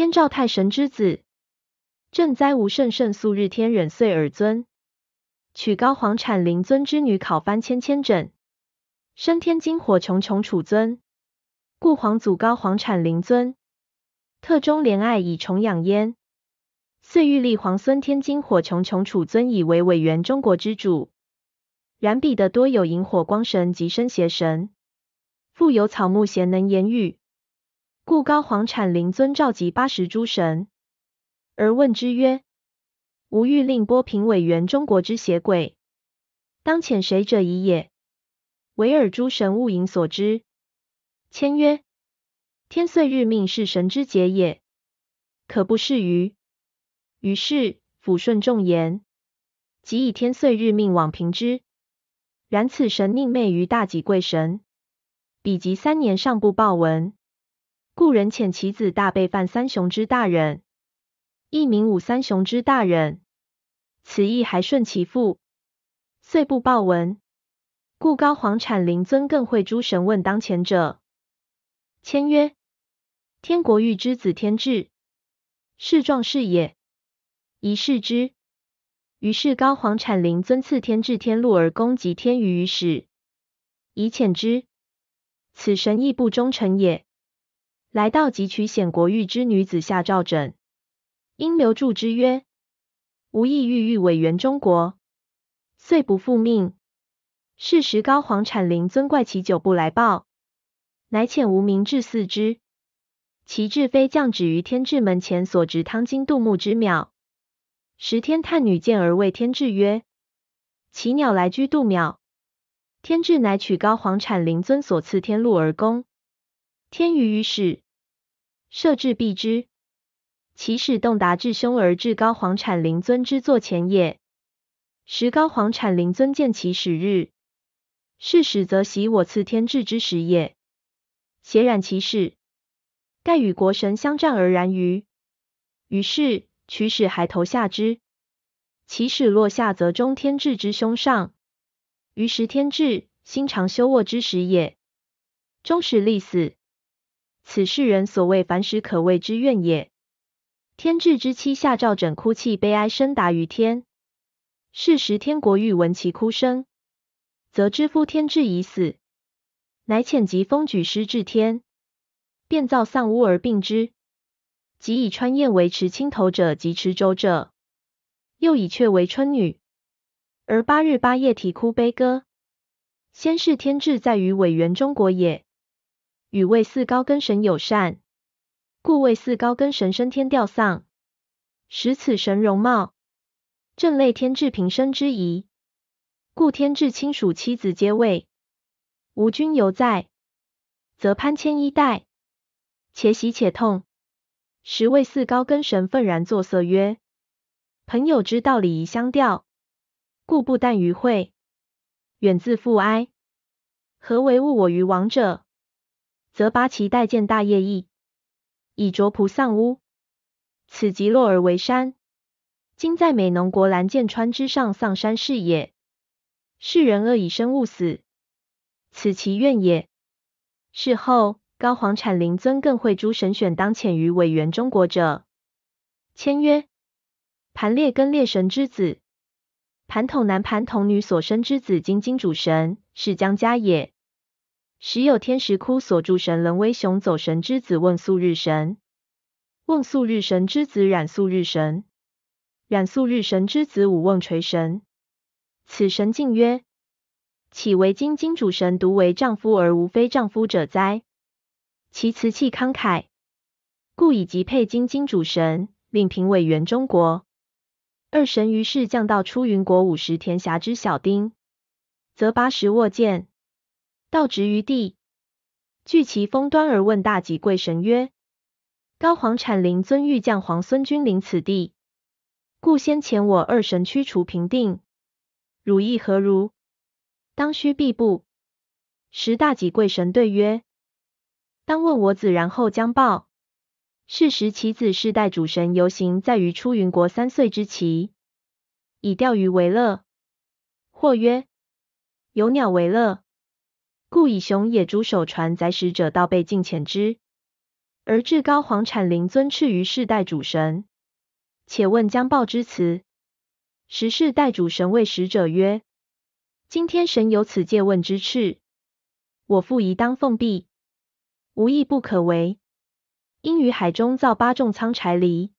天照太神之子，赈灾无圣圣素日天忍岁尔尊，取高皇产灵尊之女考翻千千枕，升天金火穹穹处尊，故皇祖高皇产灵尊，特中怜爱以崇养焉。遂欲立皇孙天金火穹穹处尊以为委员中国之主，然彼得多有萤火光神及生邪神，复有草木贤能言语，故高皇产灵尊召集八十诸神，而问之曰：“吾欲令波平委员中国之邪鬼，当遣谁者疑也？”唯尔诸神勿引所知。谦曰：“天岁日命是神之节也，可不适于。”于是抚顺众言，即以天岁日命往平之。然此神宁昧于大己贵神，彼及三年尚不报闻，故人遣其子大备犯三雄之大人，亦名武三雄之大人。此意还顺其父，遂不报闻。故高皇产灵尊更会诸神问当前者，谦曰：天国欲之子天志，是壮士也。宜视之。于是高皇产灵尊赐天智天禄而攻及天于于始，以遣之。此神亦不忠臣也。来到即取显国玉之女子下诏枕，因留住之曰：“吾意欲欲委员中国，遂不复命。”是时高皇产灵尊怪其久不来报，乃遣无名至四之。其至非降止于天至门前所植汤金杜牧之庙。十天探女见而谓天志曰：“其鸟来居度庙。”天志乃取高皇产灵尊所赐天禄而攻。天于于始，设置避之。其使动达至凶而至高皇产灵尊之座前也。时高皇产灵尊见其始日，是始则喜我赐天志之时也。携染其始，盖与国神相战而然于。于是。取使还投下之，其使落下，则中天至之胸上。于时天至，心常休卧之时也。终始立死，此世人所谓凡时可畏之怨也。天至之妻下诏枕哭泣悲哀声达于天，是时天国欲闻其哭声，则知夫天至已死，乃遣疾风举师至天，便造丧屋而并之。即以川燕为持青头者及持轴者，又以雀为春女，而八日八夜啼哭悲歌。先是天志在于委员中国也，与卫四高根神友善，故卫四高根神升天吊丧，使此神容貌正类天志平生之仪，故天志亲属妻子皆位。吴君犹在，则潘谦衣带，且喜且痛。十位四高根神愤然作色曰：“朋友之道礼仪相调，故不但于会，远自负哀。何为误我于王者？则拔其待见大业意，以卓仆丧屋。此即落而为山。今在美浓国兰剑川之上丧山是也。世人恶以生勿死，此其怨也。事后。”高皇产灵尊更会诸神选当遣于委员中国者，签曰：盘列根列神之子，盘统男盘统女所生之子金金主神是将家也。时有天石窟所住神人威雄走神之子问素日神，问素日神之子染素日神，染素日神之子武瓮垂神。此神敬曰：岂为金金主神独为丈夫而无非丈夫者哉？其辞气慷慨，故以及配金金主神，令平委员中国。二神于是降到出云国五十田峡之小丁，则八十握剑，道直于地，据其峰端而问大吉贵神曰：“高皇产灵尊欲降皇孙君临此地，故先遣我二神驱除平定，汝意何如？当须必不。”时大吉贵神对曰：当问我子，然后将报。是时其子世代主神游行在于出云国三岁之期，以钓鱼为乐。或曰：有鸟为乐，故以熊野猪手传载使者到被尽遣之。而至高皇产灵尊敕于世代主神。且问将报之辞。时世代主神谓使者曰：今天神有此借问之敕，我父宜当奉毕，无义不可为。应于海中造八重仓柴犁，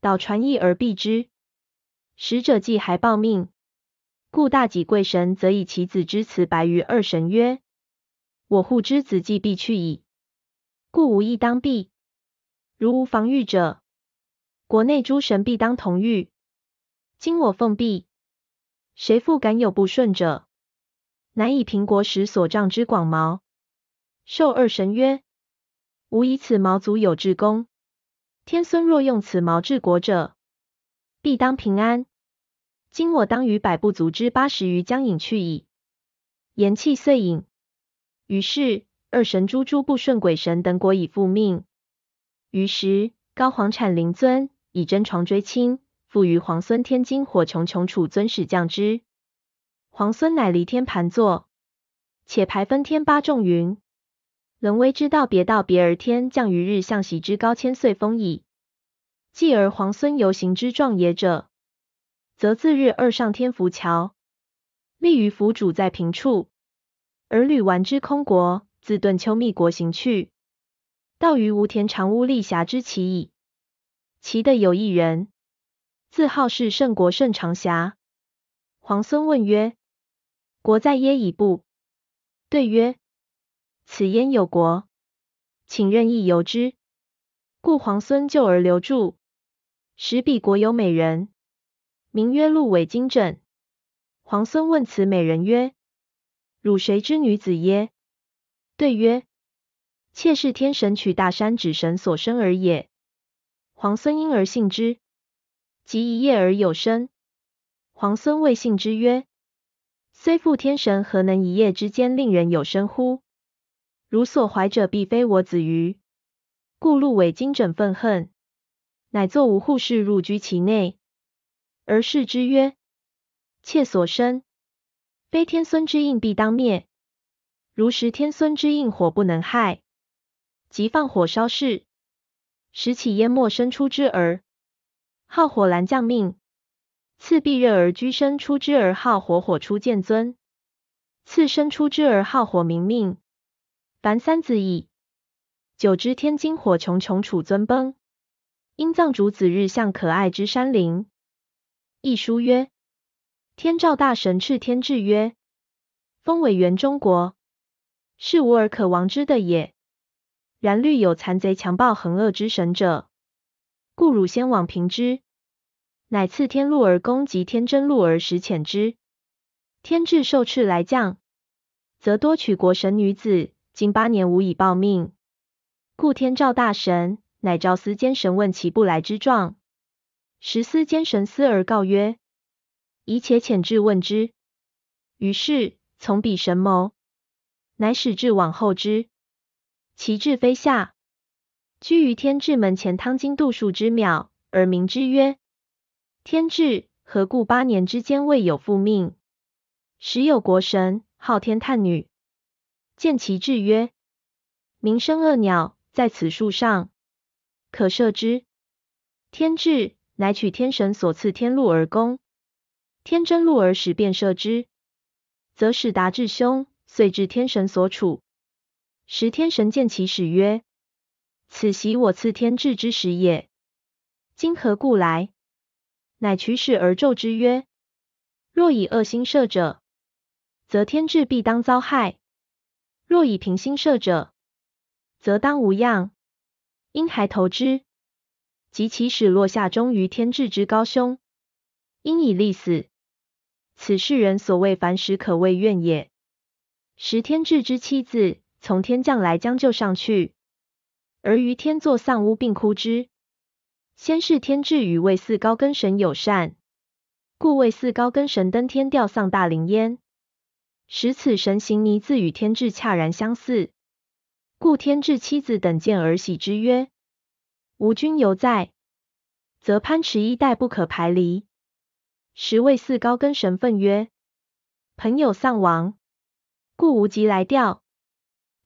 导船役而避之。使者既还报命，故大己贵神则以其子之辞白于二神曰：我护之子既必去矣，故无义当避。如无防御者，国内诸神必当同御。今我奉毕，谁复敢有不顺者？乃以平国时所仗之广毛，受二神曰：吾以此毛足有至功，天孙若用此毛治国者，必当平安。今我当于百不足之八十余将隐去矣。言气遂隐。于是二神诸诸不顺鬼神等果以复命。于时高皇产灵尊。以真床追亲，复于皇孙天金火穹穹处尊使降之。皇孙乃离天盘坐，且排分天八众云：人威之道别道别而天降于日向席之高千岁风矣。继而皇孙游行之壮也者，则自日二上天浮桥，立于府主在平处，而吕完之空国，自顿丘密国行去，到于无田长屋立峡之其矣。其的有一人，自号是圣国圣长侠。皇孙问曰：“国在耶以不？”对曰：“此焉有国？请任意游之。”故皇孙就而留住。时彼国有美人，名曰陆尾金枕。皇孙问此美人曰：“汝谁之女子耶？”对曰：“妾是天神取大山指神所生而也。”皇孙因而信之，即一夜而有生。皇孙谓信之曰：“虽复天神，何能一夜之间令人有生乎？汝所怀者，必非我子于。”故陆尾金枕愤恨，乃作无护士入居其内，而视之曰：“妾所生，非天孙之印，必当灭。如食天孙之印，火不能害，即放火烧室。”时起淹没生出之儿，号火兰降命；次必热而居生出之儿，号火火出见尊；次生出之儿，号火明命。凡三子矣。久之，天金火穷穷处尊崩，因葬主子日向可爱之山林。一书曰：天照大神敕天志曰：封委元中国，是无而可亡之的也。然虑有残贼强暴横恶之神者，故汝先往平之。乃赐天禄而攻及天真禄而使遣之。天志受敕来降，则多取国神女子，今八年无以报命。故天照大神，乃召司监神问其不来之状。时司监神思而告曰：宜且遣至问之。于是从彼神谋，乃使至往后之。其志飞下，居于天志门前汤金度数之秒，而名之曰天志。何故八年之间未有复命？时有国神号天探女，见其志曰：名生恶鸟在此树上，可射之。天志乃取天神所赐天禄而攻，天真禄而使便射之，则使达至凶，遂至天神所处。时天神见其使曰：“此袭我赐天志之时也。今何故来？”乃取使而咒之曰：“若以恶心射者，则天志必当遭害；若以平心射者，则当无恙。因还投之，及其使落下，终于天志之高兄，因以立死。此世人所谓凡时可谓怨也。时天智之妻子。”从天降来将救上去，而于天作丧屋，并哭之。先是天智与魏四高根神友善，故魏四高根神登天吊丧大灵焉。使此神形泥自与天志恰然相似，故天志妻子等见而喜之曰：“吾君犹在，则潘池一带不可排离。”时魏四高根神愤曰：“朋友丧亡，故无即来吊。”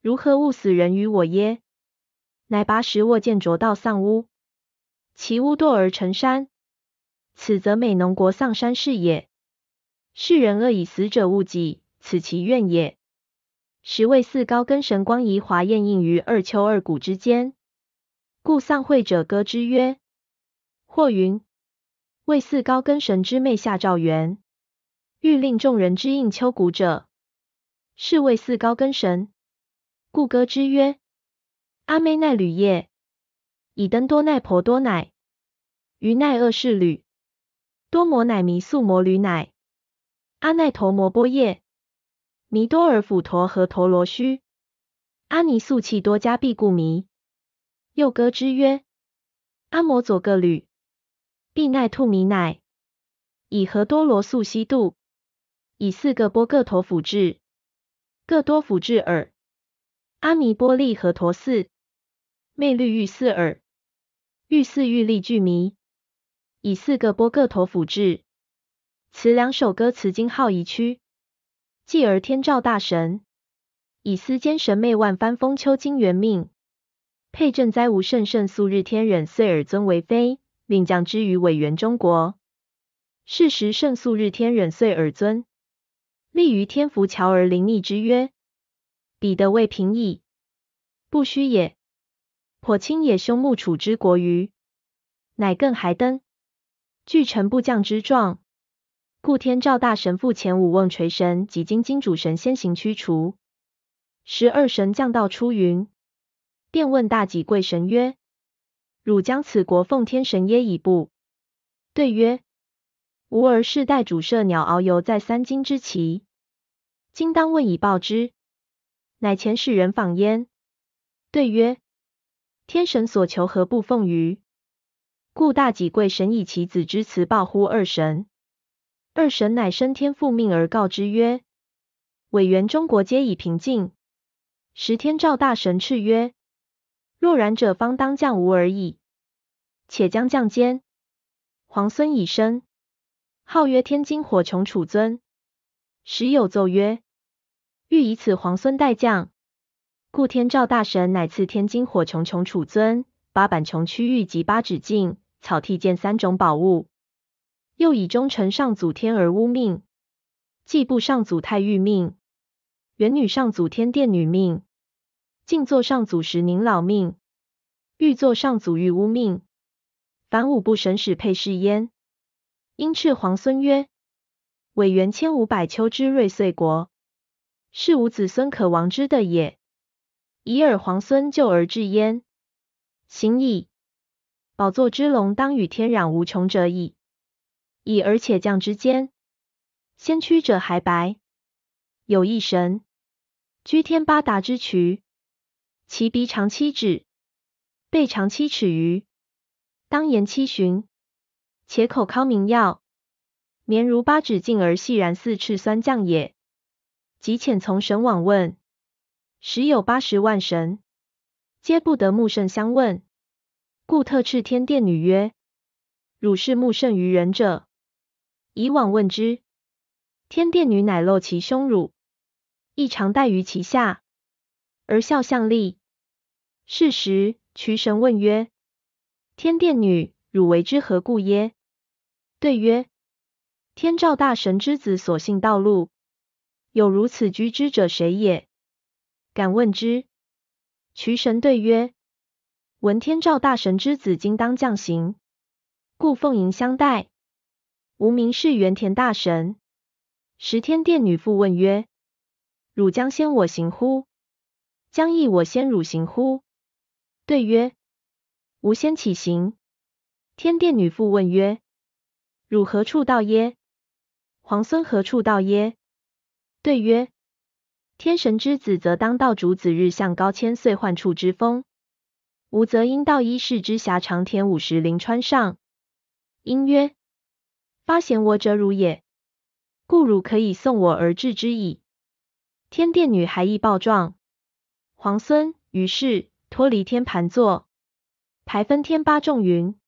如何勿死人于我耶？乃拔石握剑着道丧屋，其屋堕而成山，此则美浓国丧山是也。世人恶以死者勿己，此其怨也。时为四高根神光仪华焰映于二丘二谷之间，故丧会者歌之曰：或云为四高根神之妹下诏元，欲令众人之应丘谷者，是为四高根神，故歌之曰：阿妹奈履也，以登多奈婆多乃，于奈恶是履，多摩乃弥素摩履乃，阿奈陀摩波叶。弥多尔辅陀和陀罗须，阿尼素气多加必故弥。又歌之曰：阿摩佐各履，必奈兔弥乃，以何多罗素悉度，以四个波各陀辅至，各多辅至耳。阿弥波利和陀寺，昧律欲四耳，欲四欲利俱弥，以四个波各陀辅至。此两首歌词经号一区。继而天照大神以司兼神妹万番封丘经元命，配赈灾无胜，胜素日天忍岁尔尊为妃，令降之于委员中国。是时胜素日天忍岁尔尊立于天福桥而临逆之曰：“彼得未平矣，不虚也。颇亲也兄木楚之国于，乃更还登，具臣部将之状。”故天照大神父前五瓮垂神及金金主神先行驱除。十二神降道出云，便问大己贵神曰：“汝将此国奉天神耶以不？”对曰：“吾儿世代主射鸟遨游在三金之奇，今当问以报之。”乃前使人访焉，对曰：“天神所求何不奉于？”故大己贵神以其子之辞报乎二神。二神乃升天复命而告之曰：“委员中国皆已平静。”时天照大神敕曰：“若然者，方当降吾而已。且将降间。”皇孙已生，号曰天金火穹楚尊。时有奏曰：“欲以此皇孙代降。”故天照大神乃赐天金火穹穹楚尊八板穹区域及八指镜、草剃剑三种宝物。又以忠臣上祖天而污命，季部上祖太玉命，元女上祖天殿女命，静坐上祖时宁老命，欲坐上祖欲污命，凡五部神使配饰焉。因敕皇孙曰：“委元千五百秋之瑞岁国，是吾子孙可亡之的也。以尔皇孙救而至焉，行矣。宝座之龙当与天壤无穷者矣。”以而且降之间，先驱者还白。有一神，居天八达之渠，其鼻长七指，背长七尺余，当言七旬，且口尻明耀，绵如八指镜而细然似赤酸降也。即遣从神往问，时有八十万神，皆不得目圣相问，故特敕天殿女曰：“汝是目圣于人者。”以往问之，天殿女乃露其胸乳，亦常戴于其下，而笑相立。是时，渠神问曰：“天殿女，汝为之何故耶？”对曰：“天照大神之子所信道路，有如此居之者谁也？敢问之。”渠神对曰：“闻天照大神之子今当降行，故奉迎相待。”吾名是元田大神。十天殿女复问曰：“汝将先我行乎？将亦我先汝行乎？”对曰：“吾先起行。”天殿女妇问曰：“汝何处到耶？皇孙何处到耶？”对曰：“天神之子则当道主子日向高千岁患处之风，吾则因道一世之狭长田五十陵川上。”因曰。发贤我者汝也，故汝可以送我而至之矣。天殿女还亦报状，皇孙于是脱离天盘座，排分天八众云：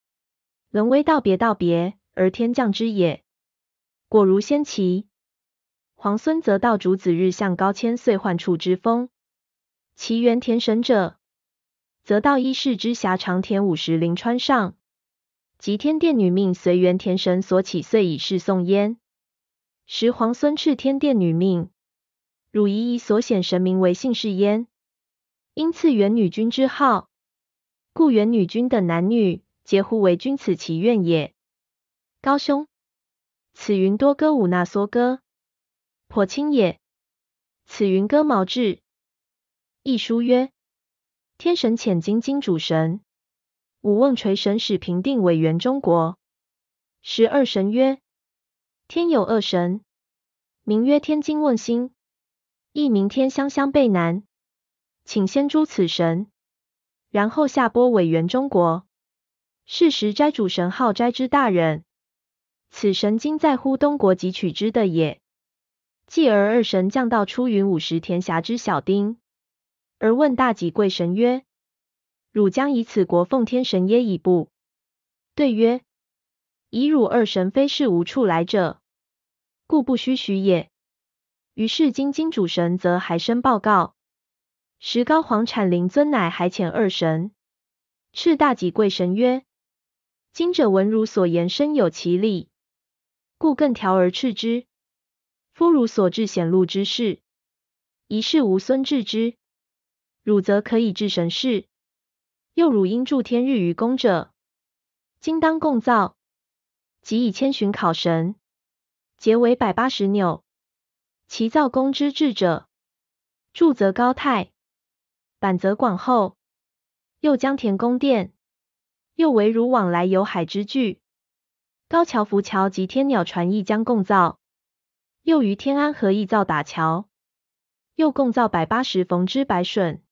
轮威道别道别，而天降之也。果如先奇。皇孙则道主子日向高千岁幻处之风，其原田神者，则到一世之辖长田五十陵川上，即天殿女命随元田神所起遂以示送焉。时皇孙敕天殿女命，汝宜以所显神明为姓氏焉，因赐元女君之号，故元女君等男女皆呼为君此其愿也。高兄，此云多歌舞那梭歌，颇亲也。此云歌毛志。一书曰：天神遣金金主神，武瓮垂神使平定委员中国。十二神曰：天有二神，名曰天津问星，亦名天香香背南，请先诛此神，然后下播委员中国。是时斋主神号斋之大人，此神今在乎东国汲取之的也。继而二神降到出云五十田辖之小丁。而问大己贵神曰：“汝将以此国奉天神耶？”以不对曰：“以汝二神非是无处来者，故不须许也。”于是今金主神则还生报告。时高皇产灵尊乃海潜二神，赤大己贵神曰：“今者闻汝所言深有其理，故更调而斥之。夫汝所至显露之事，疑是无孙治之。”汝则可以治神事，又汝应助天日于公者，今当共造，即以千寻考神，结为百八十纽。其造功之至者，助则高泰，板则广厚，又将田宫殿，又为如往来有海之具，高桥浮桥及天鸟船亦将共造，又于天安河亦造打桥，又共造百八十逢之百顺。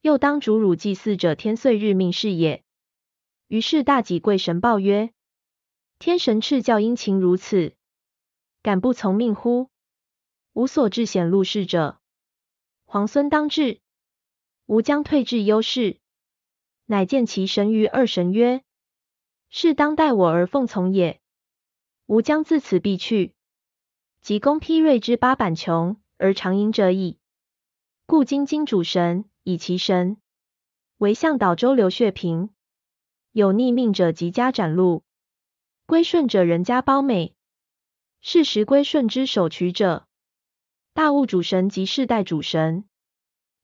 又当主汝祭祀者天岁日命是也。于是大己贵神报曰：天神敕教殷勤如此，敢不从命乎？无所至显露事者，皇孙当至。吾将退至幽室，乃见其神于二神曰：是当待我而奉从也。吾将自此必去，即攻披锐之八板琼而长营者矣。故今今主神。以其神为向导周流血平，有逆命者即加斩戮，归顺者人家褒美。是时归顺之首取者，大物主神及世代主神，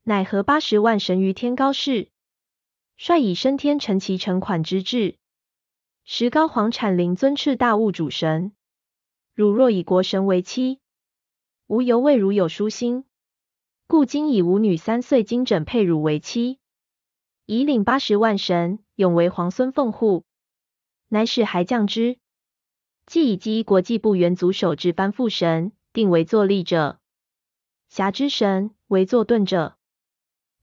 乃合八十万神于天高士，率以升天成其成款之志。时高皇产灵尊敕大物主神，汝若以国神为妻，吾犹未如有殊心。故今以吾女三岁金枕配汝为妻，以领八十万神，永为皇孙奉护。乃使还降之。既以基国际部元祖首至班副神，定为坐立者；侠之神为坐盾者；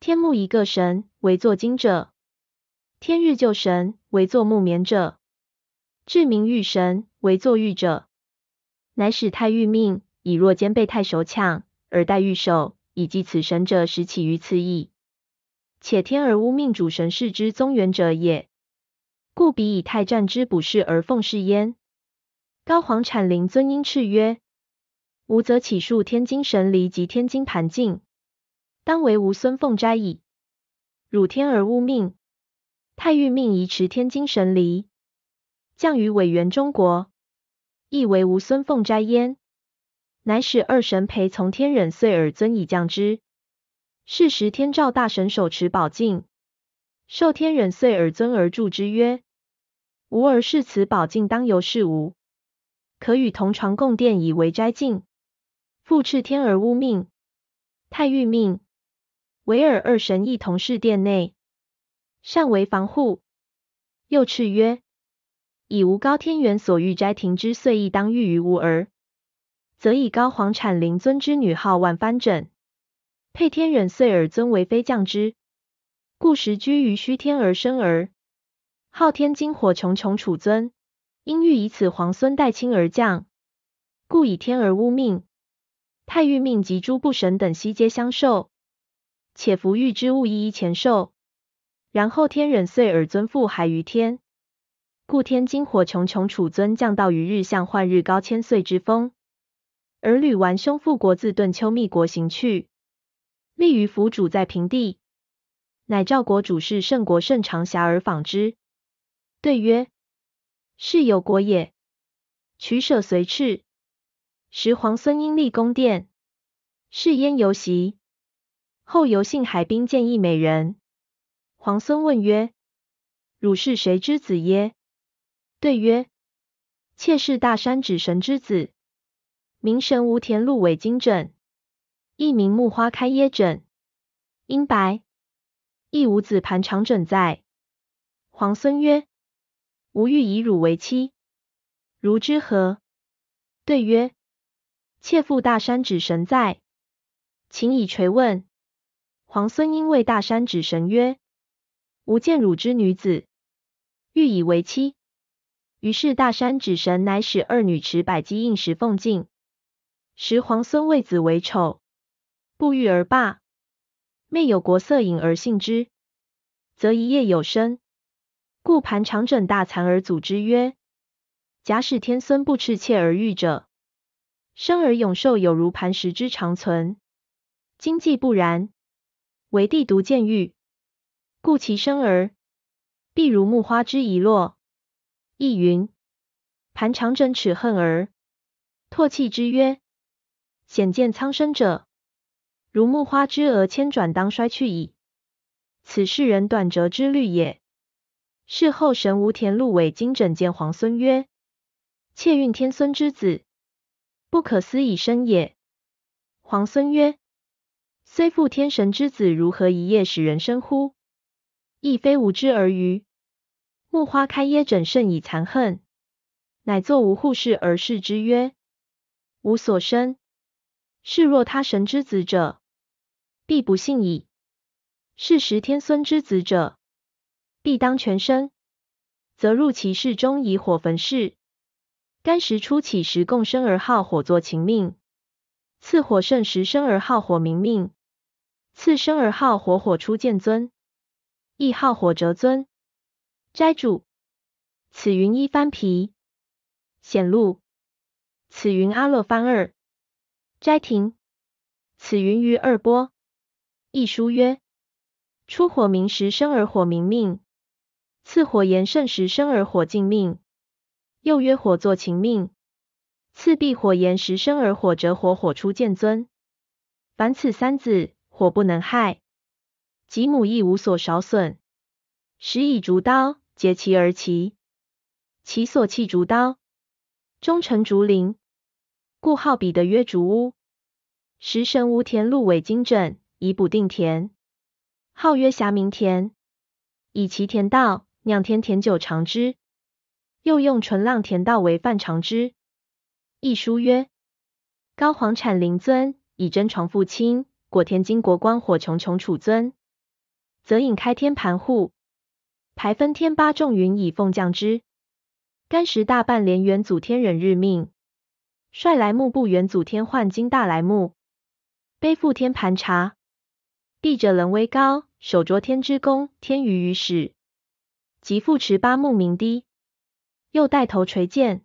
天目一个神为坐金者；天日旧神为坐木棉者；至明玉神为坐玉者。乃使太玉命以若兼被太守抢，而待玉守。以及此神者，实起于此矣。且天而污命主神是之宗元者也，故彼以太战之补事而奉事焉。高皇产灵尊因敕曰：吾则起数天津神离及天津盘镜，当为吾孙凤斋矣。汝天而污命，太玉命移持天津神离，降于委员中国，亦为吾孙凤斋焉。乃使二神陪从天忍遂尔尊以降之。是时天照大神手持宝镜，受天忍遂尔尊而助之曰：“吾儿视此宝镜当由是吾，可与同床共殿以为斋镜。”复敕天而污命，太玉命，维尔二神亦同侍殿内，善为防护。又敕曰：“以吾高天元所欲斋庭之岁，亦当御于吾儿。”则以高皇产灵尊之女号万藩枕，配天忍岁尔尊为妃降之，故时居于虚天而生儿，昊天金火穹穹处尊，因欲以此皇孙代亲而降，故以天而污命。太玉命及诸部神等悉皆相受，且服御之物一一前受，然后天忍岁尔尊复还于天，故天金火穹穹处尊降到于日向换日高千岁之风。而吕完兄复国自顿丘密国行去，立于府主在平地。乃赵国主事圣国甚长遐而访之。对曰：是有国也。取舍随敕。时皇孙因立宫殿，是焉游席。后游幸海滨，见一美人。皇孙问曰：汝是谁之子耶？对曰：妾是大山指神之子，名神无田禄尾金枕，一名木花开耶枕。因白，亦无子盘长枕在。皇孙曰：吾欲以汝为妻，如之何？对曰：妾父大山指神在，请以垂问。皇孙因谓大山指神曰：吾见汝之女子，欲以为妻。于是大山指神乃使二女持百鸡应食奉敬。时皇孙为子为丑，不欲而罢。妹有国色饮而信之，则一夜有生。故盘长枕大惭而祖之曰：假使天孙不斥妾而育者，生而永寿有如磐石之长存。今既不然，唯帝独见育，故其生儿。必如木花之遗落。亦云：盘长枕齿恨儿。唾弃之曰：显见苍生者，如木花之额千转，当衰去矣。此世人短折之虑也。事后神无田禄尾金枕见皇孙曰：妾孕天孙之子，不可思以生也。皇孙曰：虽复天神之子，如何一夜使人生乎？亦非无知而愚。木花开耶枕甚以残恨，乃作无护士而视之曰：吾所生，是若他神之子者，必不幸矣；是时天孙之子者，必当全生，则入其室中以火焚室。干时初起时共生而好火作禽命，次火盛时生而好火明命，次生而好火火出见尊，亦好火折尊。斋主，此云一翻皮，显露。此云阿勒翻二，斋亭。此云于二波。一书曰：出火明时生而火明命，次火炎盛时生而火尽命。又曰火作禽命，次必火炎时生而火折火火出见尊。凡此三子，火不能害，及母亦无所少损，时以竹刀。结其而齐，其所弃竹刀，终成竹林，故号彼得曰竹屋。时神无田禄尾金枕，以补定田，号曰霞明田，以其田道酿天田酒尝之。又用纯浪田道为饭尝之。一书曰：高皇产灵尊，以真床父亲，果天金国光火穹穹处尊，则引开天盘户。排分天八众云以奉降之。干时大半连元祖天忍日命，率来木部元祖天换金大来木，背负天盘查。帝者人威高，手着天之弓，天于于始。即复持八木明低，又带头垂剑，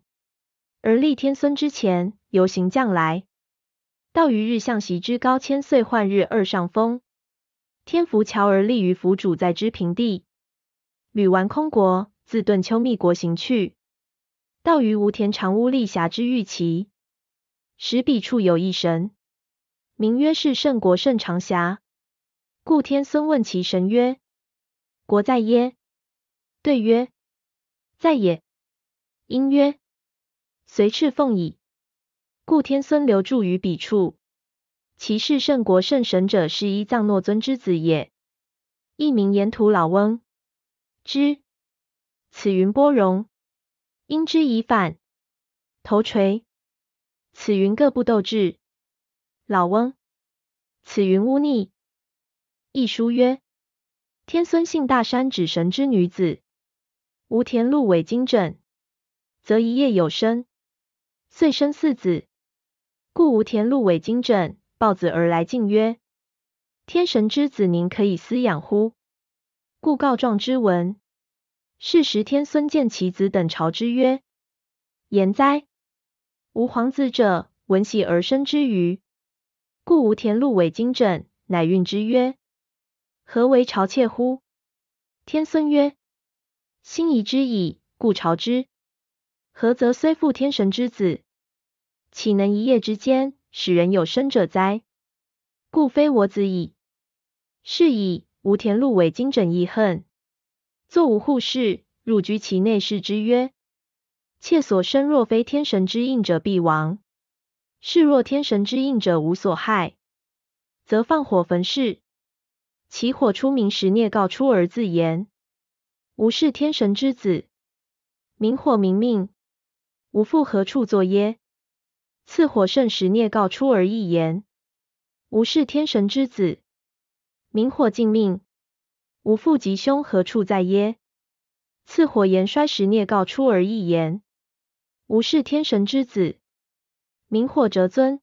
而立天孙之前，游行将来。道于日向席之高千岁换日二上风，天浮桥而立于府主在之平地。履完空国，自顿丘密国行去，到于无田长屋立峡之玉旗，时彼处有一神，名曰是圣国圣长峡。故天孙问其神曰：“国在耶？”对曰：“在也。”因曰：“随敕奉矣。”故天孙留住于彼处。其是圣国圣神者，是一藏诺尊之子也，一名沿途老翁。之，此云波容，因之以反，头垂。此云各部斗智，老翁。此云污逆。一书曰：天孙姓大山指神之女子，无田禄尾金枕，则一夜有生，遂生四子。故无田禄尾金枕抱子而来，敬曰：天神之子，宁可以私养乎？故告状之文，是时天孙见其子等朝之曰：“言哉！吾皇子者，闻喜而生之余，故无田禄尾金枕，乃运之曰：何为朝妾乎？天孙曰：心仪之矣，故朝之。何则虽复天神之子，岂能一夜之间使人有生者哉？故非我子矣。是以吴田禄为金枕义恨，坐无护士，入居其内室之曰：妾所生若非天神之应者，必亡；是若天神之应者，无所害，则放火焚室。其火出明时，聂告出而自言：吾是天神之子，明火明命。吾父何处作耶？次火盛时，聂告出而一言：吾是天神之子，明火尽命。吾父吉凶何处在耶？次火炎衰时，聂告出而一言：吾是天神之子，明火折尊。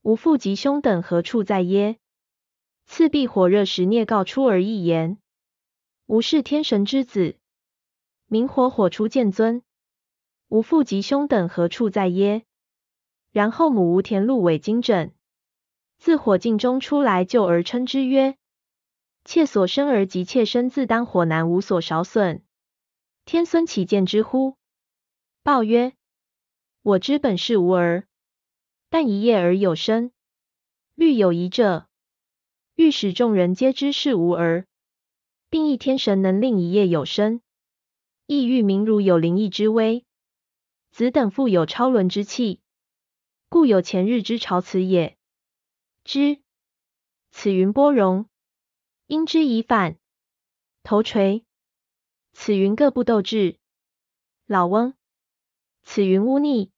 吾父吉凶等何处在耶？次必火热时，聂告出而一言：吾是天神之子，明火火出见尊。吾父及兄等何处在耶？然后母无田禄为金枕，自火镜中出来，就而称之曰：“妾所生儿及妾身自当火难，无所少损。天孙岂见之乎？”报曰：“我之本是无儿，但一夜而有生。虑有疑者，欲使众人皆知是无儿，并亦天神能令一夜有生，亦欲明如有灵异之威。”子等富有超伦之气，故有前日之朝辞也。之此云波容，因之以反，头垂。此云各不斗智，老翁。此云污逆。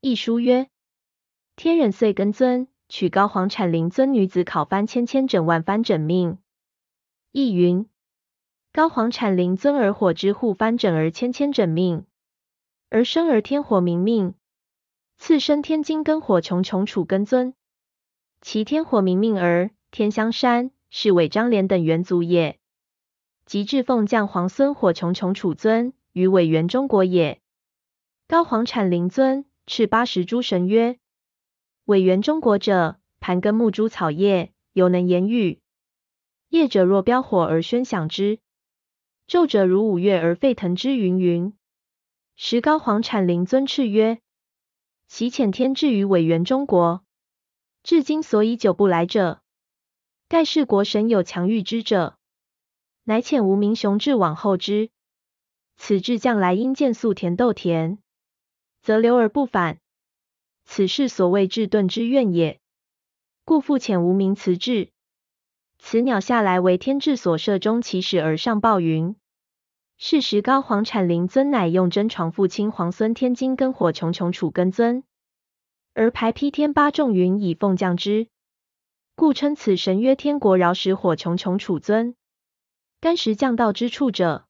一书曰：天忍遂根尊，取高皇产灵尊女子考翻千千整万番整命。亦云高皇产灵尊而火之护翻整而千千整命。而生而天火明命，次生天金根火穷穷楚根尊。其天火明命而天香山是韦张连等元祖也。及至凤将皇孙火穷穷楚尊于韦元中国也。高皇产灵尊赤八十诸神曰：韦元中国者，盘根木诸草叶，犹能言语。业者若飙火而喧响之，昼者如五月而沸腾之，云云。时高皇产灵尊赤曰：“其遣天至于委员中国，至今所以久不来者，盖是国神有强欲之者，乃遣无名雄志往后之。此志将来因见素田斗田，则留而不返。此是所谓至顿之怨也。故复遣无名辞至。此鸟下来为天志所射中起始而上报云。”是时高皇产灵尊乃用真床父亲皇孙天金根火穷穷楚根尊，而排披天八众云以奉降之，故称此神曰天国饶时火穷穷楚尊。干时降道之处者，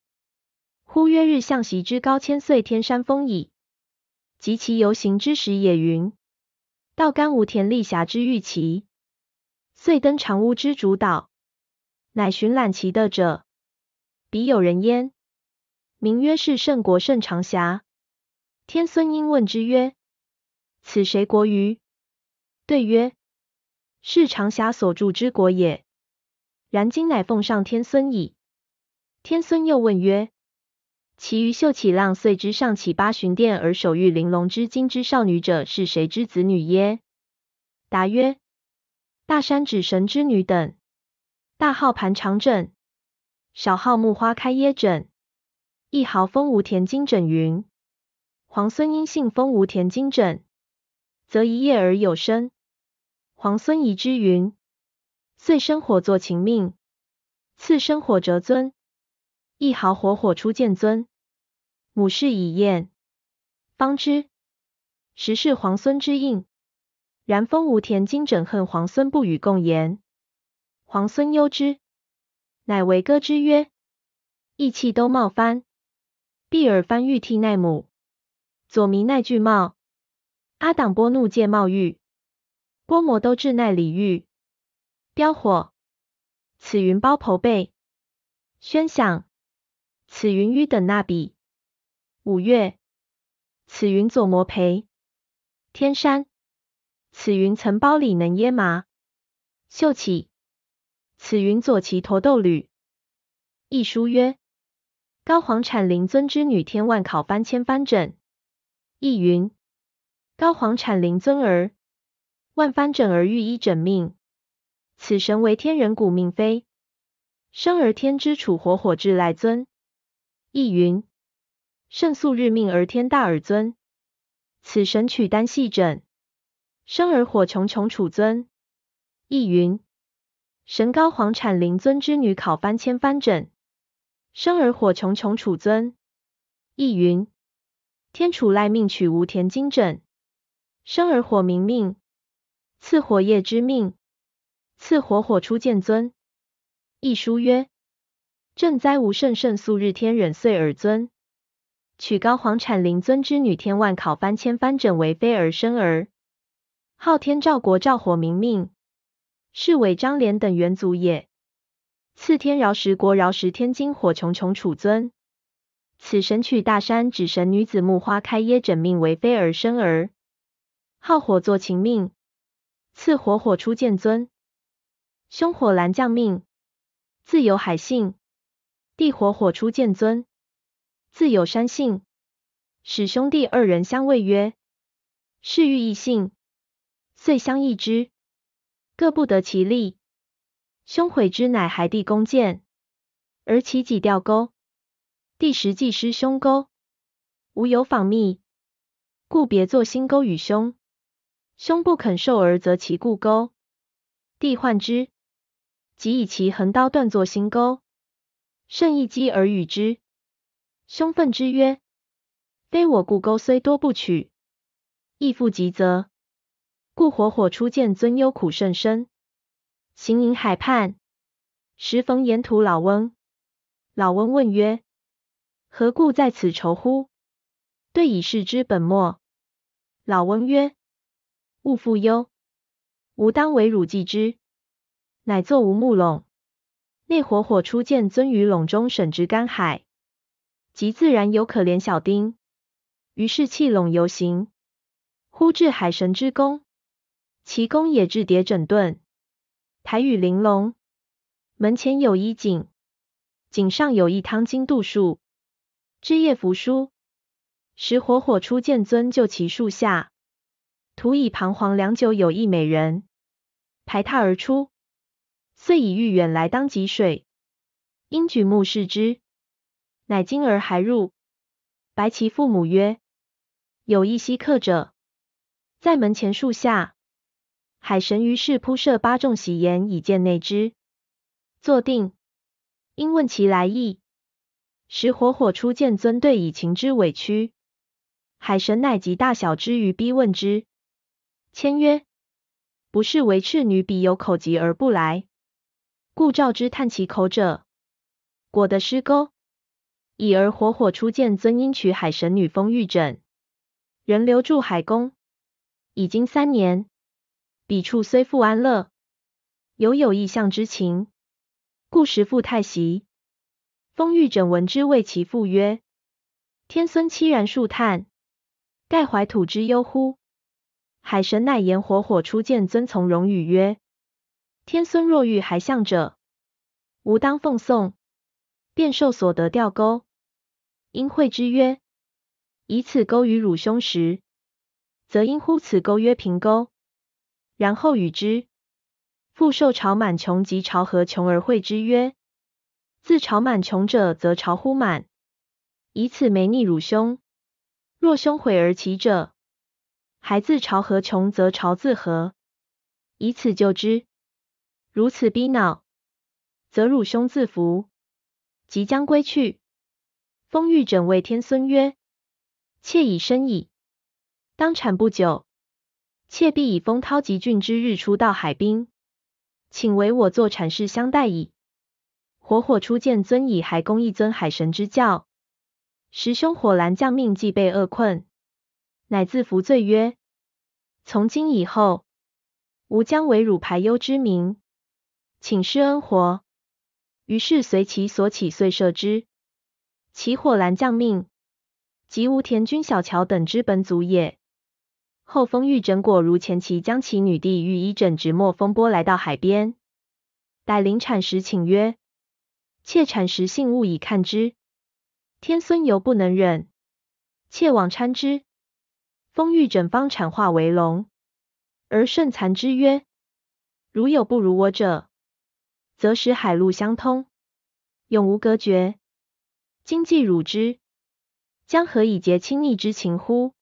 呼曰日向席之高千岁天山峰矣。及其游行之时也云，道干无田立峡之玉旗，遂登长屋之主岛，乃寻览其的者，彼有人焉。名曰是圣国圣长峡。天孙因问之曰：“此谁国于？”对曰：“是长峡所住之国也。”然今乃奉上天孙矣。天孙又问曰：“其余秀起浪遂之上起八旬殿而守御玲珑之金之少女者，是谁之子女耶？”答曰：“大山指神之女等。大号盘长枕，小号木花开耶枕。”一毫风无田金枕云，皇孙因信风无田金枕，则一夜而有生。皇孙疑之云，遂生火作秦命，次生火折尊，一毫火火出见尊。母氏以验，方知实是皇孙之应。然风无田金枕恨皇孙不与共言，皇孙忧之，乃为歌之曰：意气都冒翻。毕尔翻玉替奈母，左弥奈具茂，阿党波怒戒茂玉，波摩都至奈李玉，标火，此云包头背，宣响，此云于等那比，五月，此云左摩培，天山，此云曾包里能耶麻，秀起，此云左骑驼斗吕。一书曰：高皇产灵尊之女天万考翻千翻枕。易云：高皇产灵尊儿，万翻枕儿欲依枕命。此神为天人骨命非，生而天之楚火火至赖尊。易云：圣素日命而天大耳尊。此神取丹系枕，生而火穷穷处尊。易云：神高皇产灵尊之女考翻千翻枕，生而火穷穷处尊。亦云：天处赖命取无田金枕，生而火明命，赐火业之命。赐火火出见尊。亦书曰：正哉无圣圣素日天忍岁耳尊。取高皇产灵尊之女天万考翻千帆枕为妃而生儿，昊天照国照火明命，是为张廉等元祖也。次天饶石国饶石天金火穷穷处尊。此神取大山指神女子木花开耶枕命为妃而生儿，号火作秦命，赐火火出见尊。凶火蓝将命，自有海姓；地火火出见尊，自有山姓。使兄弟二人相谓曰：“是欲异性，遂相异之，各不得其利。兄悔之，乃孩弟弓箭，而其己吊钩。弟实际失凶钩，无有访觅，故别作新钩与兄。兄不肯受而择其故钩，帝患之。”即以其横刀断作新钩，甚一击而与之。兄愤之曰：“非我故钩虽多不取，亦复吉则。故火火出见尊忧苦甚深，行营海畔，时逢沿途老翁。老翁问曰：何故在此愁乎？对以事之本末。老翁曰：勿复忧，吾当为汝计之。乃作无木笼，内火火出见尊于笼中，审之干海，即自然有可怜小丁。于是弃笼游行，忽至海神之宫，其宫也至叠整顿，台宇玲珑，门前有一井，井上有一汤金度树，枝叶扶疏。时火火出见尊就其树下，徒以彷徨良久，有一美人。排他而出。遂以欲远来当汲水，因举目视之，乃惊而还入，白其父母曰：“有一稀客者，在门前树下。”海神于是铺设八众喜筵以见内之，坐定，因问其来意。时火火初见尊对以情之委屈，海神乃及大小之余逼问之，签曰：“不是为赤女彼有口疾而不来。”故召之叹其口者，果得失钩。已而火火初见尊因取海神女封玉枕，人留住海宫，已经三年。彼处虽复安乐，犹有异象之情，故时复太息。风玉枕闻之，谓其父曰：“天孙凄然数叹，盖怀土之忧乎？”海神乃言火火出见尊从容语曰。天孙若遇还相者，吾当奉送，便受所得钓钩。因会之曰：以此钩于汝兄时，则应呼此钩曰平钩。然后与之。复受朝满穷及朝何穷而会之曰：自朝满穷者，则朝乎满。以此没逆汝兄。若兄悔而起者，还自朝何穷，则朝自何。以此救之。如此逼恼，则汝兄自服，即将归去。封玉枕谓天孙曰：“妾已生矣，当产不久，妾必以风涛极峻之日出到海滨，请为我作产事相待矣。”火火初见尊以海公一尊海神之教，时兄火蓝将命既被厄困，乃自服罪曰：“从今以后，吾将为汝排忧之名。”请施恩活，于是随其所起，遂射之。其火蓝将命，即无田军小乔等之本祖也。后封玉枕果如前妻将其女帝御医枕直没风波来到海边，待临产时，请曰：妾产时幸勿以看之。天孙犹不能忍，妾往搀之。封玉枕方产化为龙，而甚残之曰：如有不如我者，则使海陆相通，永无隔绝。今既汝之，将何以结亲昵之情乎？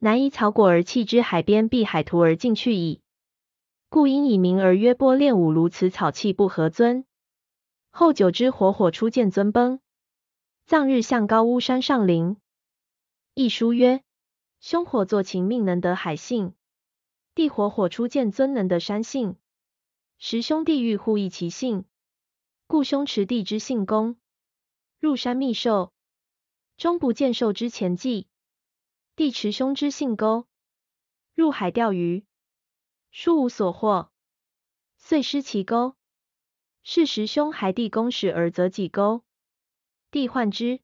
南以草果而弃之，海边避海图而进去矣。故因以名而曰波练武，如此草气不合尊。后久之，火火初见尊崩，葬日向高屋山上陵。一书曰：凶火作情命，能得海幸；地火火初见尊，能得山幸。十兄弟欲互异其姓，故兄持弟之姓公，入山觅兽，终不见兽之前迹；弟持兄之姓钩，入海钓鱼，殊无所获，遂失其钩。是时兄孩弟公使而择己钩，弟患之，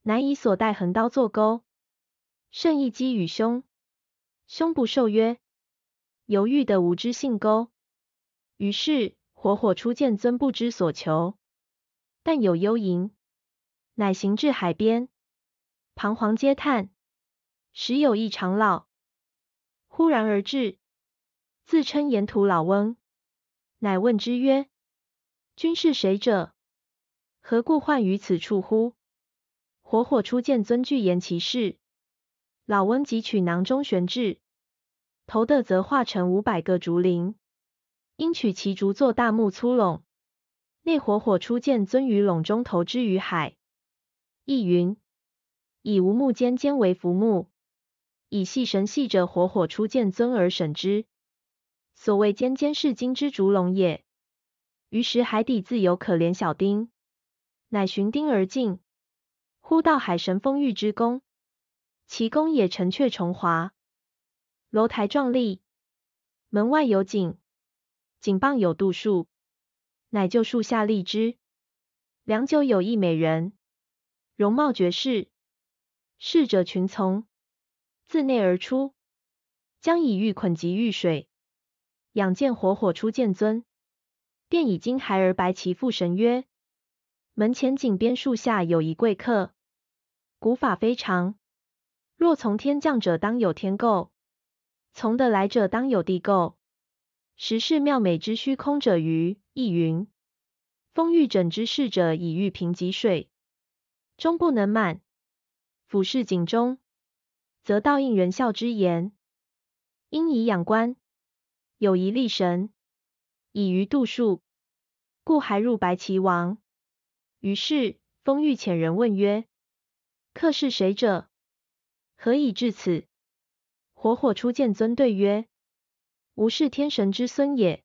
乃以所带横刀作钩，甚一击与兄。兄不受曰：犹豫得吾之姓钩。于是火火初见尊不知所求，但有幽吟，乃行至海边，彷徨嗟叹。时有一长老忽然而至，自称沿途老翁，乃问之曰：“君是谁者？何故患于此处乎？”火火初见尊具言其事。老翁即取囊中悬置，投的则化成五百个竹林。因取其竹作大木粗笼，内火火初见尊于笼中投之于海。亦云：以无木尖尖为浮木，以细绳系着火火初见尊而审之。所谓尖尖是金之竹龙也。于是海底自有可怜小丁，乃寻丁而进，忽到海神丰裕之宫，其宫也城阙重华，楼台壮丽，门外有井。井傍有杜树，乃就树下立之。良久，有一美人，容貌绝世，侍者群从，自内而出，将以玉捆及玉水，养见火火出见尊，便以金孩儿白其父神曰：门前井边树下有一贵客，古法非常。若从天降者，当有天垢；从得来者，当有地垢。实是妙美之虚空者于亦云，风玉枕之事者以玉瓶及水，终不能满。俯视井中，则倒应人孝之言。因以养观，有一立神，以于度数，故还入白岐王。于是风玉遣人问曰：“客是谁者？何以至此？”火火初见尊对曰：吾是天神之孙也，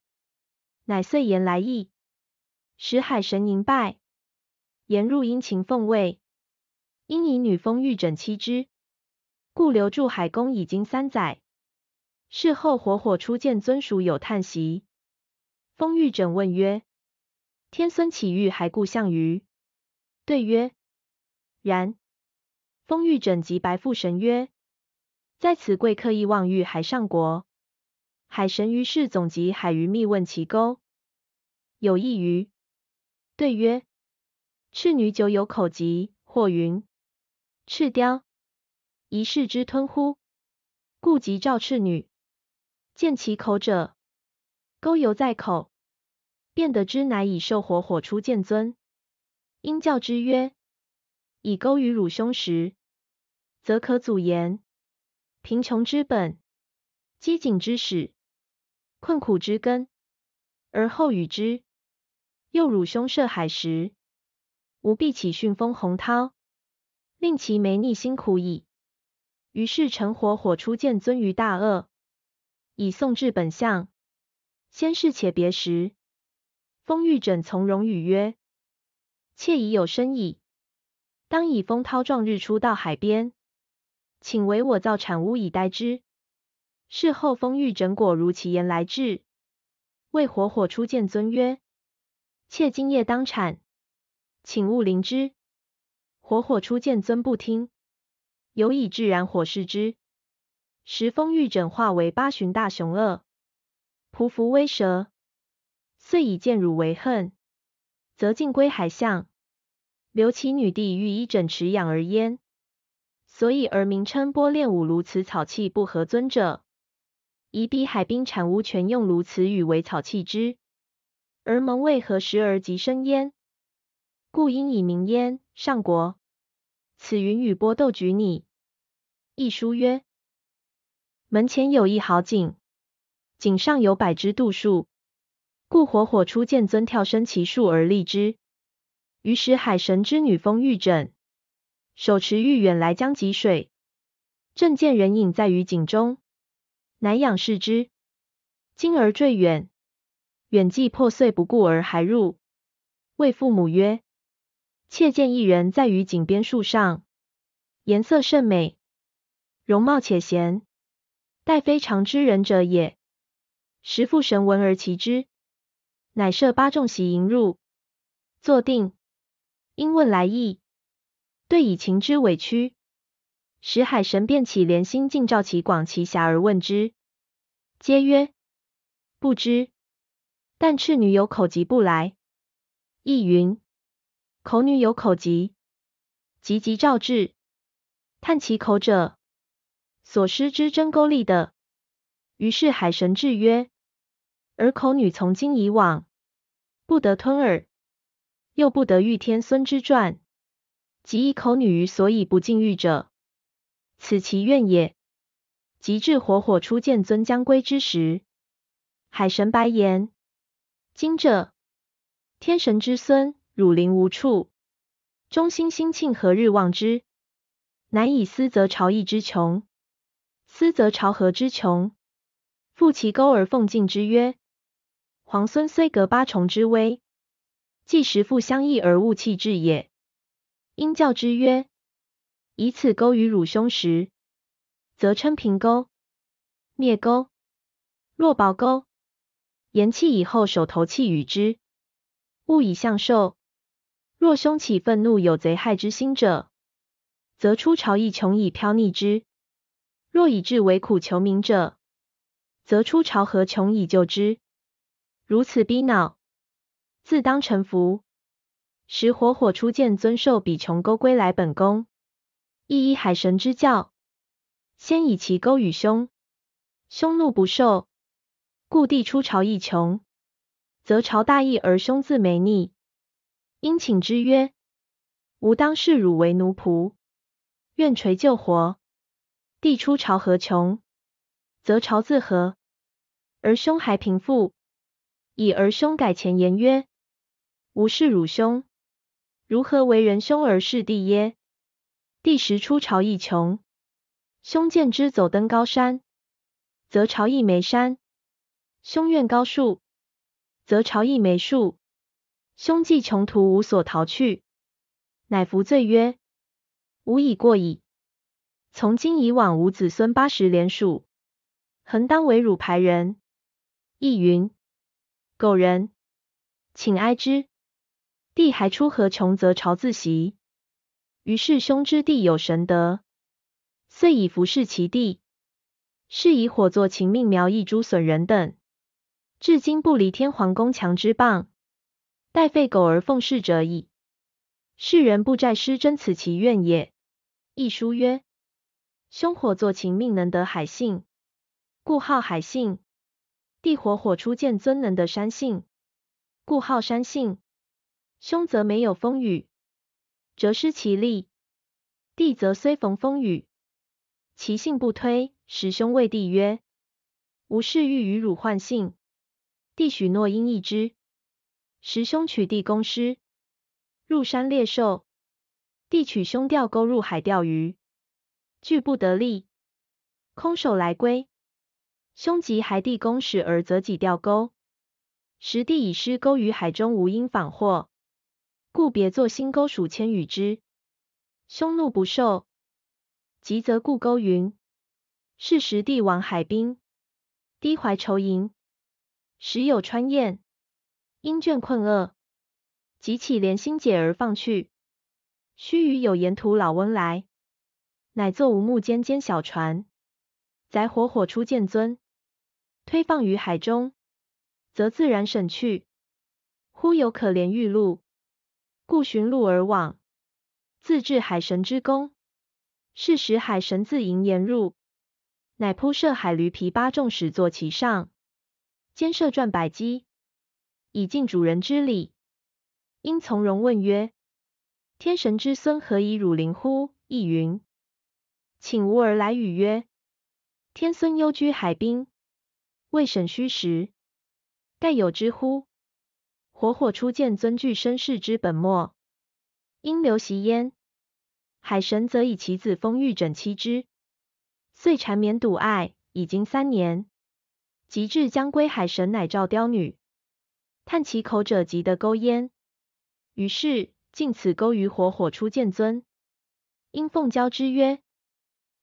乃遂言来意，使海神迎拜，言入殷勤奉位，因以女封玉枕妻之，故留住海宫已经三载。事后火火初见尊属有叹息。风玉枕问曰：天孙岂欲还故项羽？对曰：然。风玉枕即白父神曰：在此贵客亦望遇海上国。海神于是总集海鱼密问其钩，有一鱼对曰：赤女久有口疾，或云赤雕疑是之吞乎？故即召赤女，见其口者，钩犹在口，便得知乃以受火火出见尊。因教之曰：以钩于汝胸时，则可阻言贫穷之本，饥馑之始。困苦之根，而后与之。又汝兄涉海时，吾必起训风洪涛，令其没逆辛苦矣。于是乘火火出见尊于大恶，以送至本相。先是且别时，风玉枕从容语曰：“妾已有身矣，当以风涛壮日出到海边，请为我造产屋以待之。”事后，风玉枕果如其言来至，谓火火初见尊曰：“妾今夜当产，请勿临之。”火火初见尊不听，有以自然火视之。时封玉枕化为八旬大雄恶，匍匐威蛇，遂以见辱为恨，则尽归海相，留其女帝欲以枕池养而焉。所以而名称波练武如此草器不合尊者，以彼海滨产屋全用如此语为草器之，而蒙为何时而即生焉？故因以名焉。上国，此云与波斗举拟。一书曰：门前有一好井，井上有百枝杜树，故火火出见尊跳升其树而立之。于是海神之女风玉枕，手持玉远来将汲水，正见人影在于井中，乃仰视之，惊而坠远。远即破碎不顾而还入，谓父母曰。妾见一人在于井边树上，颜色甚美，容貌且贤，待非常之人者也。时父神闻而奇之，乃设八众席迎入，坐定，因问来意，对以情之委屈。时海神便起怜心，尽召其广其狭而问之，皆曰不知。但赤女有口疾不来，亦云。口女有口疾，急急召至，叹其口者，所施之针钩利的。于是海神至曰：“而口女从今以往，不得吞耳，又不得遇天孙之传。即以口女于所以不禁欲者，此其愿也。”及至火火初见尊将归之时，海神白言：“今者天神之孙。”汝灵无处，中心心庆何日望之？难以思则朝义之穷，思则朝何之穷？复其钩而奉敬之曰：皇孙虽隔八重之威，既时复相异而勿弃之也。因教之曰：以此钩于汝兄时，则称平钩、灭钩。若保钩，言弃以后手头弃与之，勿以相受。若兄起愤怒有贼害之心者，则出朝义穷以飘逆之；若以至为苦求名者，则出朝何穷以救之。如此逼恼，自当臣服。时火火出见尊受比穷钩归来本宫，亦依海神之教，先以其钩与兄，兄怒不受，故帝出朝亦穷，则朝大义而兄自没逆。因请之曰：“吾当视汝为奴仆，愿垂救活。帝出朝何穷，则朝自和。而兄还贫富，以而兄改前言曰：‘吾是汝兄，如何为人兄而事弟耶？’帝时出朝亦穷，兄见之走登高山，则朝亦没山；兄愿高树，则朝亦没树。”兄既穷途无所逃去，乃服罪曰：“吾已过矣。从今以往，无子孙八十连属，恒当为汝牌人。”亦云：“苟人，请哀之。帝还出何穷，则朝自袭。于是兄之弟有神德，遂以服侍其弟，是以火作秦命苗裔诸损人等，至今不离天皇宫墙之棒。”待废狗而奉事者矣。世人不债失真此其愿也。一书曰：凶火作情命能得海性，故号海性；地火火出见尊能得山性，故号山性。凶则没有风雨，则失其力；地则虽逢风雨，其性不推。时兄谓帝曰：吾事欲与汝换性，帝许诺应一之。时兄取地公师，入山猎兽。弟取兄钓钩入海钓鱼，拒不得利，空手来归。兄即还地公使而择己钓钩，时弟已失钩于海中，无因访获，故别作新钩数千与之。兄怒不受，即则故钩云。是时帝往海滨，低怀愁吟，时有川雁。因倦困饿，即起怜心解而放去。须臾有沿途老翁来，乃作无木尖尖小船，载火火出见尊，推放于海中，则自然沈去。忽有可怜玉露，故寻路而往，自至海神之宫。是时海神自营言入，乃铺设海驴皮八众始坐其上，兼设转百机，以尽主人之礼。因从容问曰：“天神之孙何以汝临乎？”亦云：“请吾儿来语曰：天孙幽居海滨，未审虚实，盖有之乎？火火初见尊具身世之本末，因流袭焉。”海神则以其子封玉枕妻之，遂缠绵笃爱，已经三年。及至将归，海神乃召雕女，叹其口者急得钩焉。于是尽此钩于火火初见尊，因奉交之曰：“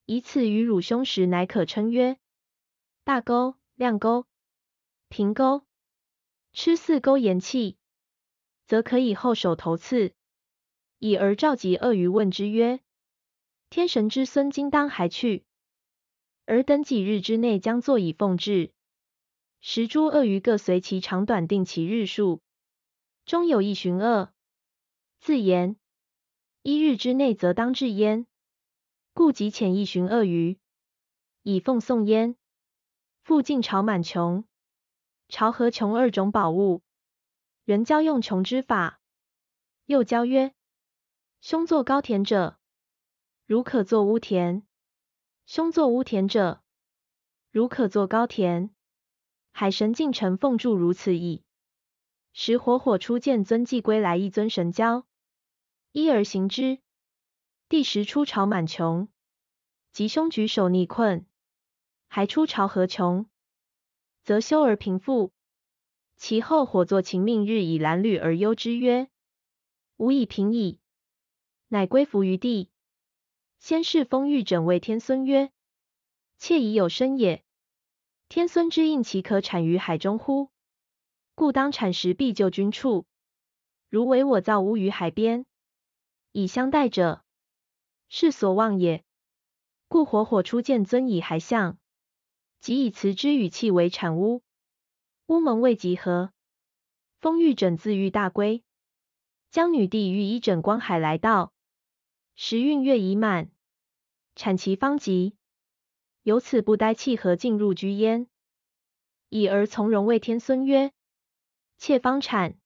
以此与乳胸时，乃可称曰大钩、亮钩、平钩。吃四钩言气，则可以后手头刺。”以而召集鳄鱼问之曰：“天神之孙今当还去？尔等几日之内将作以奉至？”十诸鳄鱼各随其长短定其日数，终有一旬鳄，自言一日之内则当至焉，故即遣一寻鳄鱼以奉送焉。复晋朝满琼、朝和琼二种宝物，人教用琼之法，又教曰。兄作高田者，如可作屋田；兄作屋田者，如可作高田。海神进城奉祝如此矣。时火火初见尊既归来，一尊神交，一而行之。第十出朝满穷，吉凶举手逆困，还出朝何穷，则休而平复。其后火作秦命，日以蓝绿而忧之曰：“吾以平矣。”乃归伏于地。先是封玉枕谓天孙曰：“妾已有身也，天孙之应其可产于海中乎？故当产时必就君处。如为我造屋于海边，以相待者，是所望也。故火火初见尊以还相，即以辞之语气为产屋。屋蒙未及合，风玉枕自欲大归，将女帝欲以枕光海来到。”时运月已满，产其方极，由此不待契合，进入居焉。以而从容谓天孙曰：“妾方产，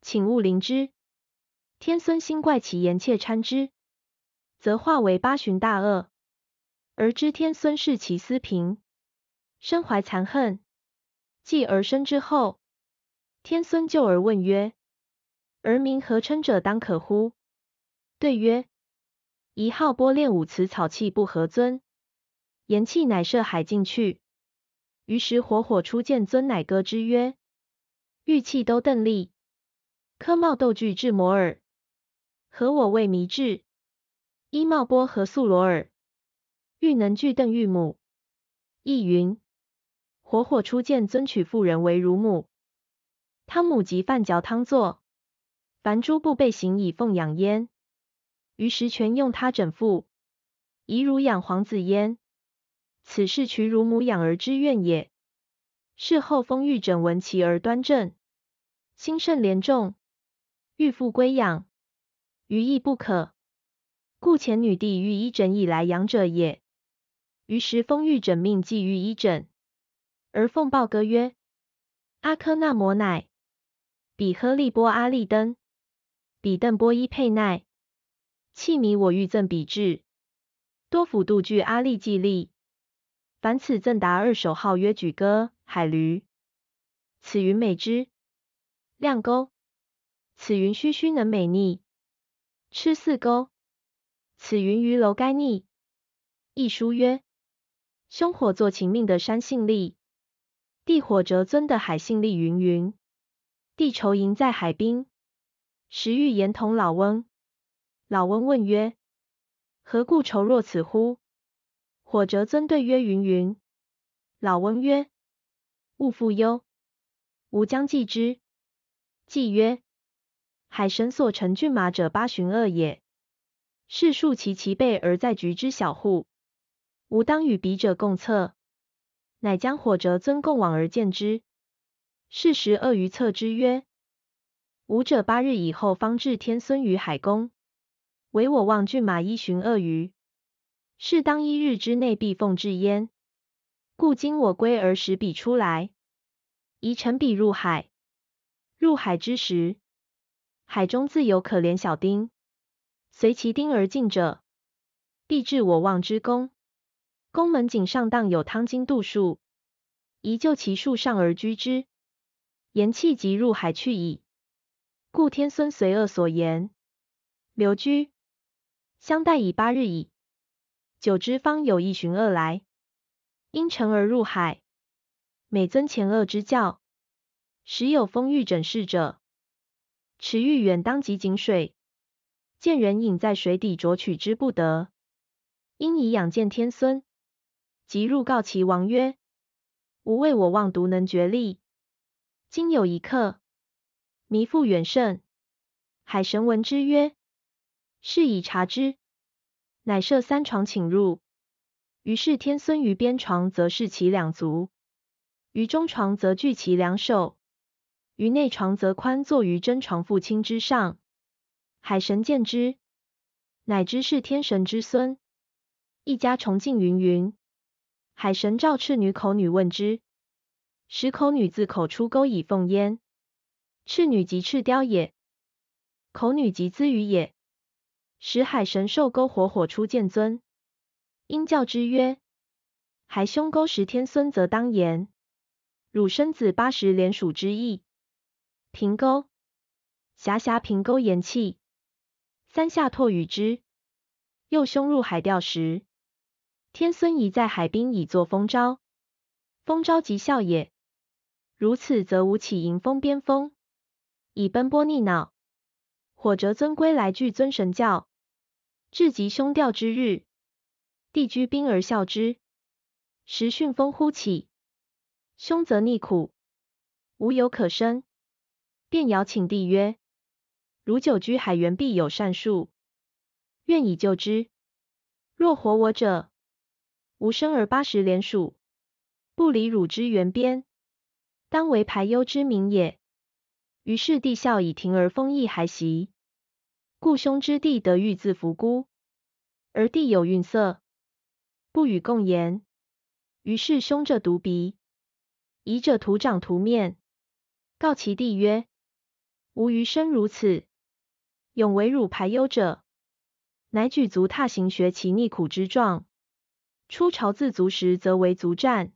请勿临之。”天孙心怪其言，妾参之，则化为八旬大恶。而知天孙是其私平，身怀残恨，继而生之后，天孙就而问曰：“而名何称者当可乎？”对曰：一号波练五辞草气不合尊，言气乃涉海进去。于是火火初见尊，乃歌之曰：玉气都邓丽，科茂斗具至摩尔。何我为迷志？伊茂波和素罗尔？玉能具邓玉母。亦云：火火初见尊娶妇人为乳母，汤母及饭嚼汤作，凡诸部备行以奉养焉。于时全用他枕父，以乳养皇子焉。此事取乳母养儿之愿也。事后封玉枕闻其而端正，心甚怜重，欲复归养，余亦不可。故前女帝欲医诊以来养者也。于时封玉诊命寄欲医诊，而奉报歌曰：阿科那摩乃，比诃利波阿利登，比邓波伊佩奈。器米我欲赠比至，多辅度具阿利季利。凡此赠答二首号曰举歌海驴。此云美之，亮钩。此云须须能美逆，吃四钩。此云于楼该逆。一书曰：凶火作秦命的山性力，地火折尊的海性力云云。地愁营在海滨，时遇言同老翁。老翁问曰：“何故愁若此乎？”火折尊对曰：“云云。”老翁曰：“勿复忧，吾将计之。”计曰：“海神所乘骏马者八旬二也，是数其其背而在局之小户，吾当与彼者共策。”乃将火折尊共往而见之。是时鳄鱼策之曰：“吾者八日以后方至天孙于海宫，唯我望骏马依寻鳄鱼，是当一日之内必奉至焉。故今我归而使彼出来，宜乘彼入海。入海之时，海中自有可怜小丁，随其丁而进者，必至我望之宫。宫门井上当有汤金度数，宜就其树上而居之。言气即入海去矣。故天孙随恶所言，留居。相待已八日矣。久之方有一寻恶来，因乘而入海，每遵前恶之教。时有风欲枕视者，持欲远当及井水，见人影在水底啄取之不得，因以仰见天孙，即入告其王曰：“吾谓我望独能决力，今有一客，弥复远胜。”海神闻之曰：“是以察之。”乃设三床请入。于是天孙于边床则视其两足，于中床则具其两手。于内床则宽坐于真床父亲之上，海神见之，乃知是天神之孙，一家崇敬云云。海神召赤女口女问之，时口女自口出钩以奉焉。赤女即赤雕也，口女即资鱼也。使海神受钩火火出见尊，因教之曰：海兄钩十天孙，则当言，汝生子八十连属之意。平沟，狭狭平沟言气，三下唾与之。又凶入海钓时，天孙宜在海滨以作风招，风招即笑也。如此，则无起迎风边风，以奔波逆恼。火折尊归来具尊神教，至极凶钓之日，帝居宾而笑之。时巽风忽起，凶则逆苦，无有可生。便遥请帝曰：“如久居海原，必有善术，愿以救之。若活我者，吾生而八十连属，不离汝之原边，当为排忧之名也。”于是帝笑以停而封邑还席。故兄之弟得欲自服孤，而弟有愠色，不与共言。于是兄者独鼻，夷者徒掌徒面，告其弟曰。吾余生如此，永为汝排忧者，乃举足踏行学其逆苦之状。出朝自足时，则为足战；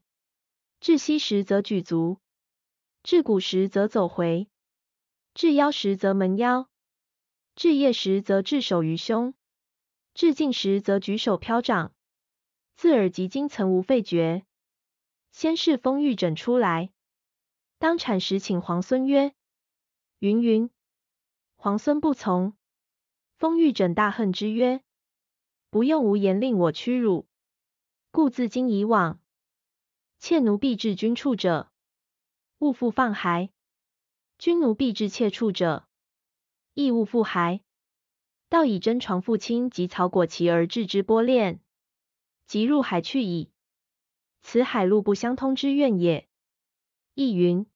至息时，则举足；至谷时，则走回；至腰时，则门腰；至腋时，则置手于胸；至颈时，则举手飘掌。自耳及筋曾无废绝。先是风欲诊出来，当产时，请皇孙曰。云云，皇孙不从。封玉枕大恨之曰：“不用无言令我屈辱，故自今以往，妾奴必至君处者，勿复放孩；君奴必至妾处者，亦勿复孩。道以真床父亲及草果其而置之波炼，即入海去矣。此海陆不相通之怨也。亦云：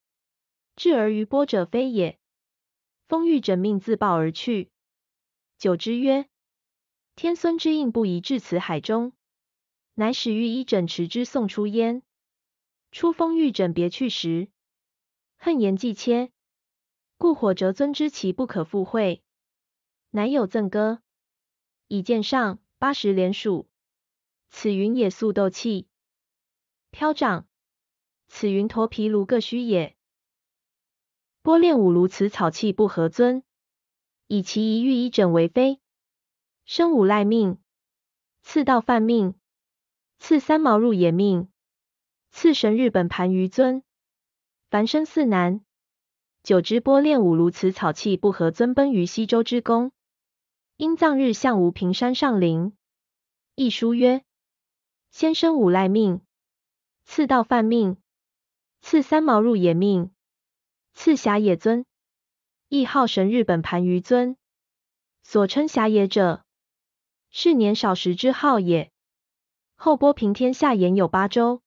至而于波者非也。”风玉枕命自报而去。久之曰：“天孙之印不宜至此海中，乃使御医枕持之送出焉。出风玉枕别去时，恨言既切，故火折尊之其不可复会，乃有赠歌，以见上八十连属。此云也素斗气，飘掌。此云驼皮卢各须也。”波炼五炉此草器不合尊，以其一玉一枕为妃。生五赖命，次道犯命，次三毛入野命，次神日本盘于尊。凡生四男。久之，波炼五炉此草器不合尊，奔于西周之宫。因葬日向无平山上陵。一书曰：先生五赖命，次道犯命，次三毛入野命。次侠野尊，亦号神日本盘于尊。所称侠野者，是年少时之号也。后波平天下言有八州，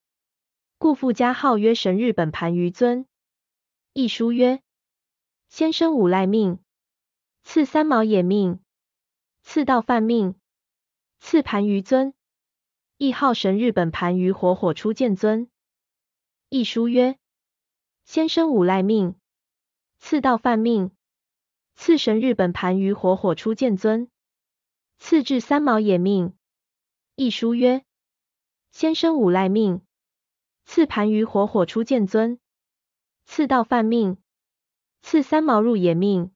故复加号曰神日本盘于尊。一书曰：先生五赖命，赐三毛也命，赐道犯命，赐盘盂尊。亦号神日本盘盂火火出见尊。亦书曰：先生五赖命，次道犯命，次神日本盘鱼火火出剑尊。次至三毛也命。一书曰：先生五赖命，次盘鱼火火出剑尊。次道犯命，次三毛入也命。